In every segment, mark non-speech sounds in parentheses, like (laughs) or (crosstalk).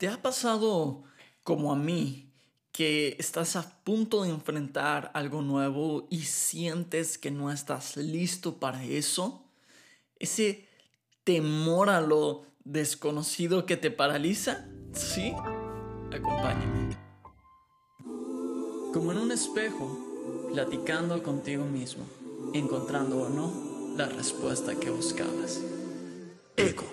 ¿Te ha pasado como a mí que estás a punto de enfrentar algo nuevo y sientes que no estás listo para eso? Ese temor a lo desconocido que te paraliza? ¿Sí? Acompáñame. Como en un espejo, platicando contigo mismo, encontrando o no la respuesta que buscabas. Eco,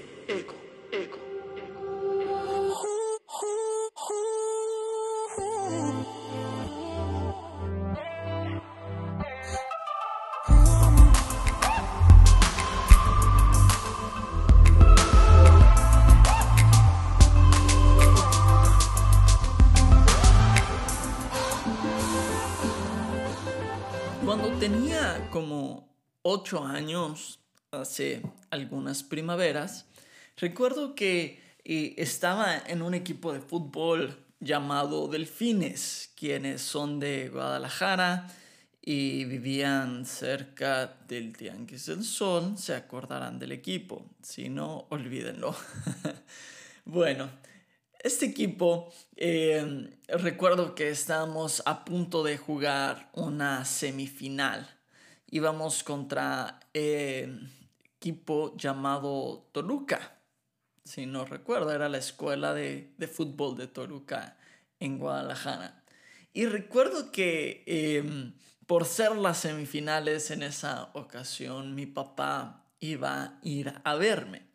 Cuando tenía como ocho años, hace algunas primaveras, recuerdo que eh, estaba en un equipo de fútbol llamado Delfines, quienes son de Guadalajara y vivían cerca del Tianguis del Sol, se acordarán del equipo, si no, olvídenlo. (laughs) bueno, este equipo, eh, recuerdo que estábamos a punto de jugar una semifinal. Íbamos contra eh, equipo llamado Toluca. Si no recuerdo, era la escuela de, fútbol de Toluca en Guadalajara. Y recuerdo que em, por ser las semifinales en esa ocasión, mi papá iba a ir a verme.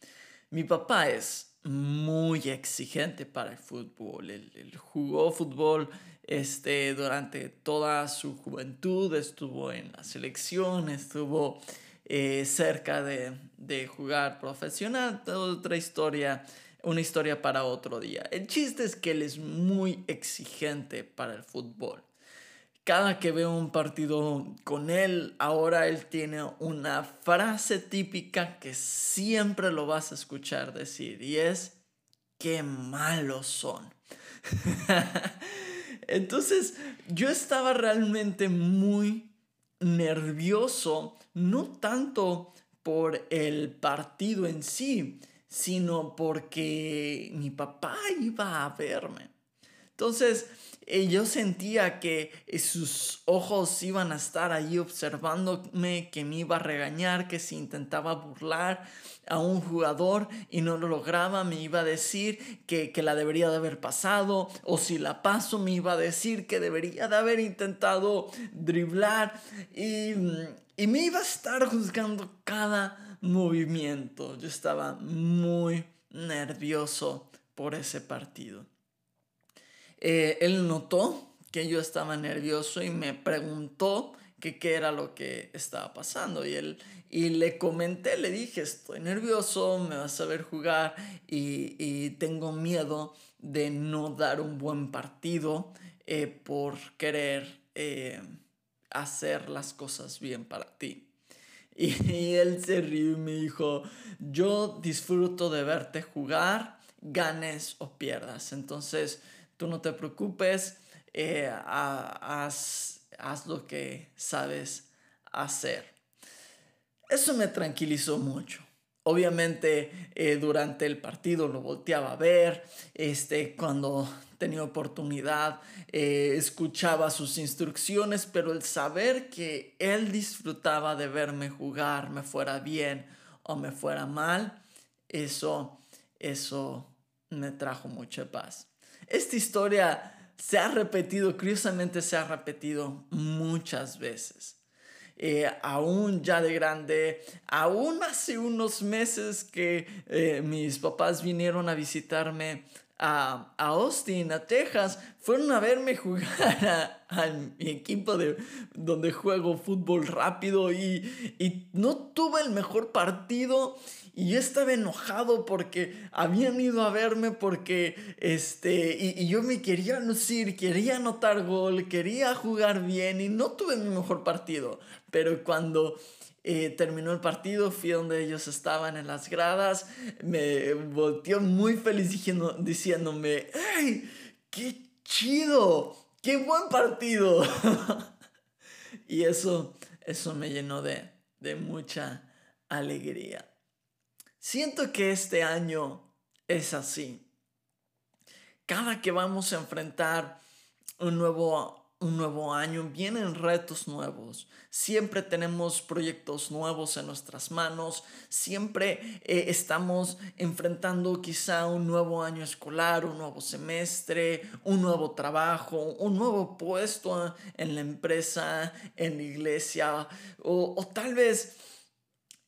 Mi papá es muy exigente para el fútbol. Él, jugó fútbol este, durante toda su juventud, estuvo en la selección, estuvo eh, cerca de, de, jugar profesional, otra historia, una historia para otro día. El chiste es que él es muy exigente para el fútbol cada que veo un partido con él, ahora él tiene una frase típica que siempre lo vas a escuchar decir y es, qué malos son. (laughs) Entonces yo estaba realmente muy nervioso, no tanto por el partido en sí, sino porque mi papá iba a verme. Entonces, eh, yo sentía que eh, sus ojos iban a estar ahí observándome, que me iba a regañar, que si intentaba burlar a un jugador y no lo lograba, me iba a decir que, que la debería de haber pasado, o si la paso, me iba a decir que debería de haber intentado driblar y, y me iba a estar juzgando cada movimiento. Yo estaba muy nervioso por ese partido. Eh, él notó que yo estaba nervioso y me preguntó qué era lo que estaba pasando. Y, él, y le comenté, le dije, estoy nervioso, me vas a ver jugar y, tengo miedo de no dar un buen partido eh, por querer eh, hacer las cosas bien para ti. Y, y él se rió y me dijo, yo disfruto de verte jugar, ganes o pierdas. Entonces, tú no te preocupes, eh, haz, lo que sabes hacer. Eso me tranquilizó mucho. Obviamente eh, durante el partido lo volteaba a ver, este, cuando tenía oportunidad eh, escuchaba sus instrucciones, pero el saber que él disfrutaba de verme jugar, me fuera bien o me fuera mal, eso, eso me trajo mucha paz. Esta historia se ha repetido, curiosamente se ha repetido muchas veces. Eh, aún ya de grande, aún hace unos meses que eh, mis papás vinieron a visitarme a, Austin, a Texas, fueron a verme jugar a, mi equipo de, donde juego fútbol rápido y, y no tuve el mejor partido y yo estaba enojado porque habían ido a verme porque, este, y, yo me quería lucir, quería anotar gol, quería jugar bien y no tuve mi mejor partido. Pero cuando eh, terminó el partido, fui donde ellos estaban en las gradas, me volteó muy feliz diciéndome, ¡Hey! ¡Qué chido! ¡Qué buen partido! (laughs) y eso, eso me llenó de, de mucha alegría. Siento que este año es así. cada que vamos a enfrentar un nuevo un nuevo año, vienen retos nuevos, siempre tenemos proyectos nuevos en nuestras manos, siempre eh, estamos enfrentando quizá un nuevo año escolar, un nuevo semestre, un nuevo trabajo, un nuevo puesto en la empresa, en la iglesia, o, tal vez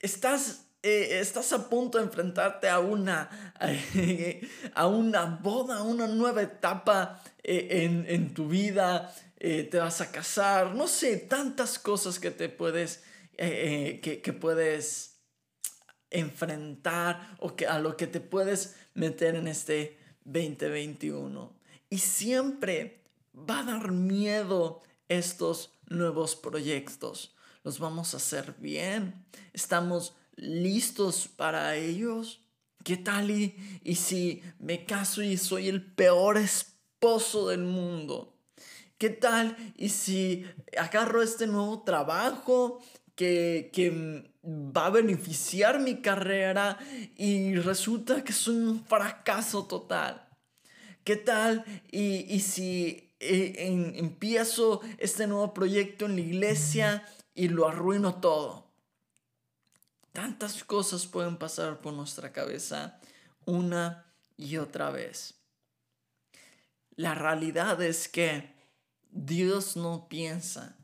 estás eh, estás a punto de enfrentarte a una, (laughs) a una boda, a una nueva etapa eh, en, en, tu vida, eh, te vas a casar, no sé, tantas cosas que te puedes, eh, que, puedes enfrentar o que, a lo que te puedes meter en este 2021. Y siempre va a dar miedo estos nuevos proyectos. ¿Los vamos a hacer bien? ¿Estamos listos para ellos? ¿Qué tal y, y si me caso y soy el peor esposo del mundo? ¿Qué tal? Y si agarro este nuevo trabajo que, va a beneficiar mi carrera y resulta que es un fracaso total. ¿Qué tal? Y, si eh, empiezo este nuevo proyecto en la iglesia y lo arruino todo. Tantas cosas pueden pasar por nuestra cabeza una y otra vez. La realidad es que Dios no piensa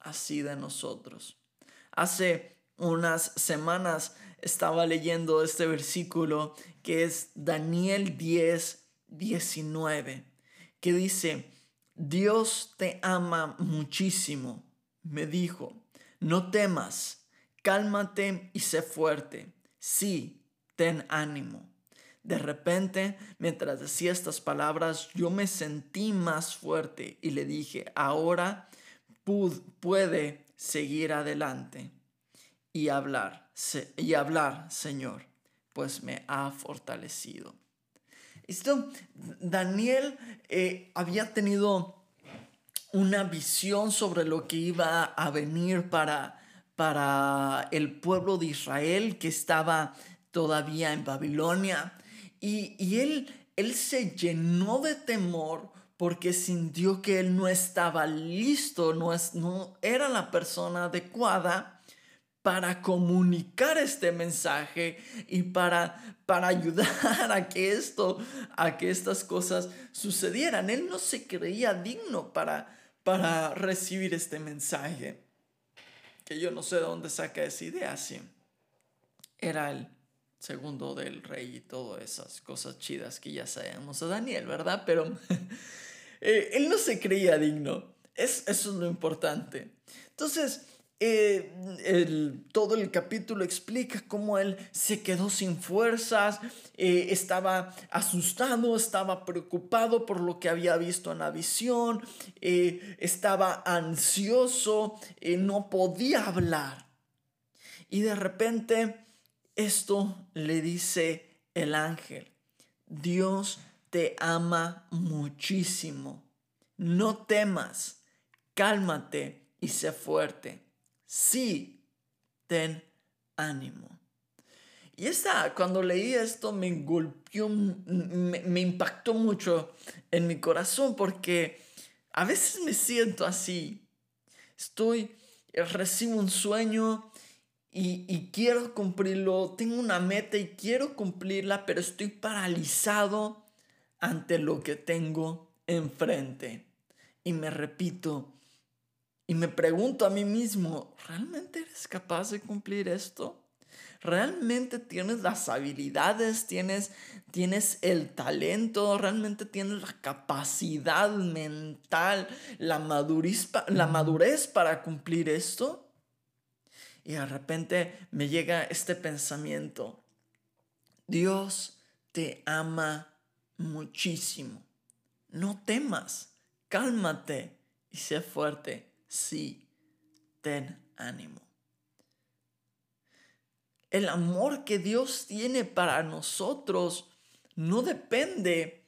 así de nosotros. Hace unas semanas estaba leyendo este versículo que es Daniel 10, 19, que dice, Dios te ama muchísimo. Me dijo, no temas, cálmate y sé fuerte. Sí, ten ánimo. De repente, mientras decía estas palabras, yo me sentí más fuerte y le dije, ahora puede seguir adelante y hablar, y hablar, Señor, pues me ha fortalecido. Esto, Daniel eh, había tenido una visión sobre lo que iba a venir para, para el pueblo de Israel que estaba todavía en Babilonia. Y, él, él se llenó de temor porque sintió que él no estaba listo, no, es, no era la persona adecuada para comunicar este mensaje y para, para ayudar (laughs) a que esto, a que estas cosas sucedieran. Él no se creía digno para, para recibir este mensaje. Que yo no sé de dónde saca esa idea, sí. Era él segundo del rey y todas esas cosas chidas que ya sabemos a Daniel, ¿verdad? Pero (laughs) eh, él no se creía digno. Es, eso es lo importante. Entonces, eh, todo el capítulo explica cómo él se quedó sin fuerzas, eh, estaba asustado, estaba preocupado por lo que había visto en la visión, estaba ansioso, no podía hablar. Y de repente esto le dice el ángel. Dios te ama muchísimo. No temas, cálmate y sé fuerte. Sí, ten ánimo. Y esta, cuando leí esto me golpeó, me, me impactó mucho en mi corazón porque a veces me siento así. Estoy, recibo un sueño y, quiero cumplirlo, tengo una meta y quiero cumplirla, pero estoy paralizado ante lo que tengo enfrente. Y me repito, y me pregunto a mí mismo, ¿realmente eres capaz de cumplir esto? ¿Realmente tienes las habilidades? ¿Tienes, tienes el talento? ¿Realmente tienes la capacidad mental, la madurez, la madurez para cumplir esto? Y de repente me llega este pensamiento. Dios te ama muchísimo. No temas, cálmate y sé fuerte. Sí, ten ánimo. El amor que Dios tiene para nosotros no depende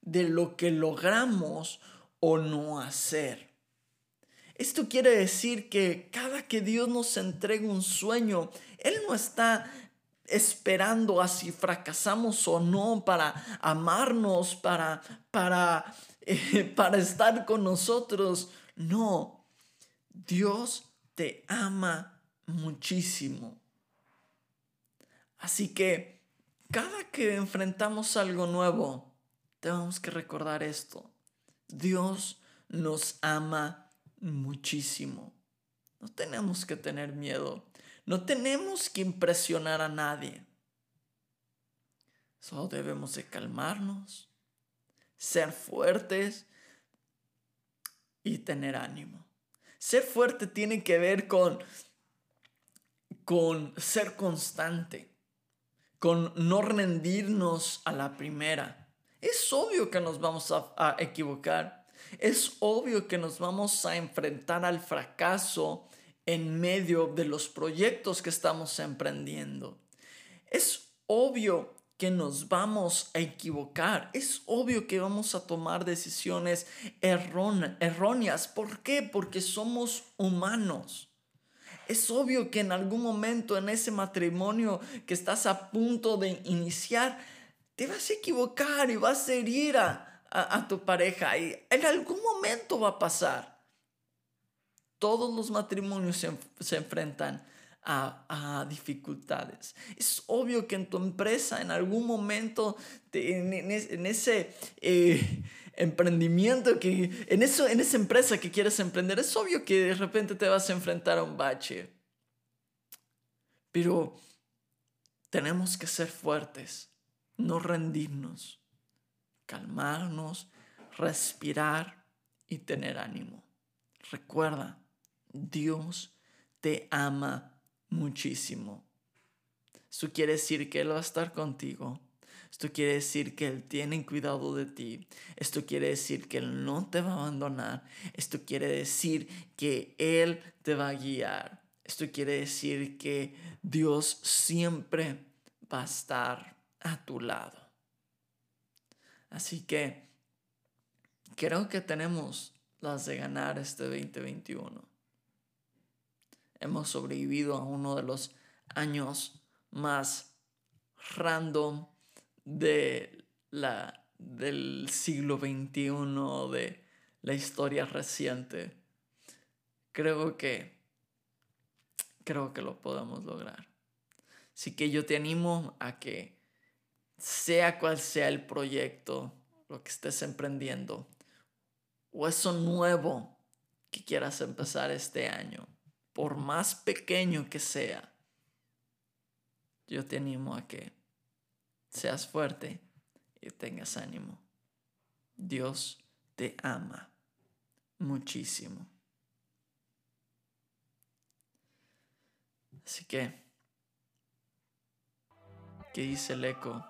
de lo que logramos o no hacer. Esto quiere decir que cada que Dios nos entrega un sueño, Él no está esperando a si fracasamos o no para amarnos, para, para, (laughs) eh, para estar con nosotros. No, Dios te ama muchísimo. Así que cada que enfrentamos algo nuevo, tenemos que recordar esto. Dios nos ama muchísimo. No tenemos que tener miedo. No tenemos que impresionar a nadie. Solo debemos de calmarnos, ser fuertes y tener ánimo. Ser fuerte tiene que ver con, con ser constante, con no rendirnos a la primera. Es obvio que nos vamos a, a equivocar. Es obvio que nos vamos a enfrentar al fracaso en medio de los proyectos que estamos emprendiendo. Es obvio que nos vamos a equivocar. Es obvio que vamos a tomar decisiones erróneas. ¿Por qué? Porque somos humanos. Es obvio que en algún momento en ese matrimonio que estás a punto de iniciar, te vas a equivocar y vas a herir a, a tu pareja. Y en algún momento va a pasar. Todos los matrimonios se, enfrentan a, dificultades. Es obvio que en tu empresa, en algún momento, en, ese eh, emprendimiento, que, en, eso, en esa empresa que quieres emprender, es obvio que de repente te vas a enfrentar a un bache. Pero tenemos que ser fuertes, no rendirnos, calmarnos, respirar y tener ánimo. Recuerda, Dios te ama muchísimo. Esto quiere decir que Él va a estar contigo. Esto quiere decir que Él tiene cuidado de ti. Esto quiere decir que Él no te va a abandonar. Esto quiere decir que Él te va a guiar. Esto quiere decir que Dios siempre va a estar a tu lado. Así que creo que tenemos las de ganar este 2021 hemos sobrevivido a uno de los años más random de la, del siglo XXI, de la historia reciente. Creo que, creo que lo podemos lograr. Así que yo te animo a que sea cual sea el proyecto, lo que estés emprendiendo, o eso nuevo que quieras empezar este año, por más pequeño que sea, yo te animo a que seas fuerte y tengas ánimo. Dios te ama muchísimo. Así que, ¿qué dice el eco?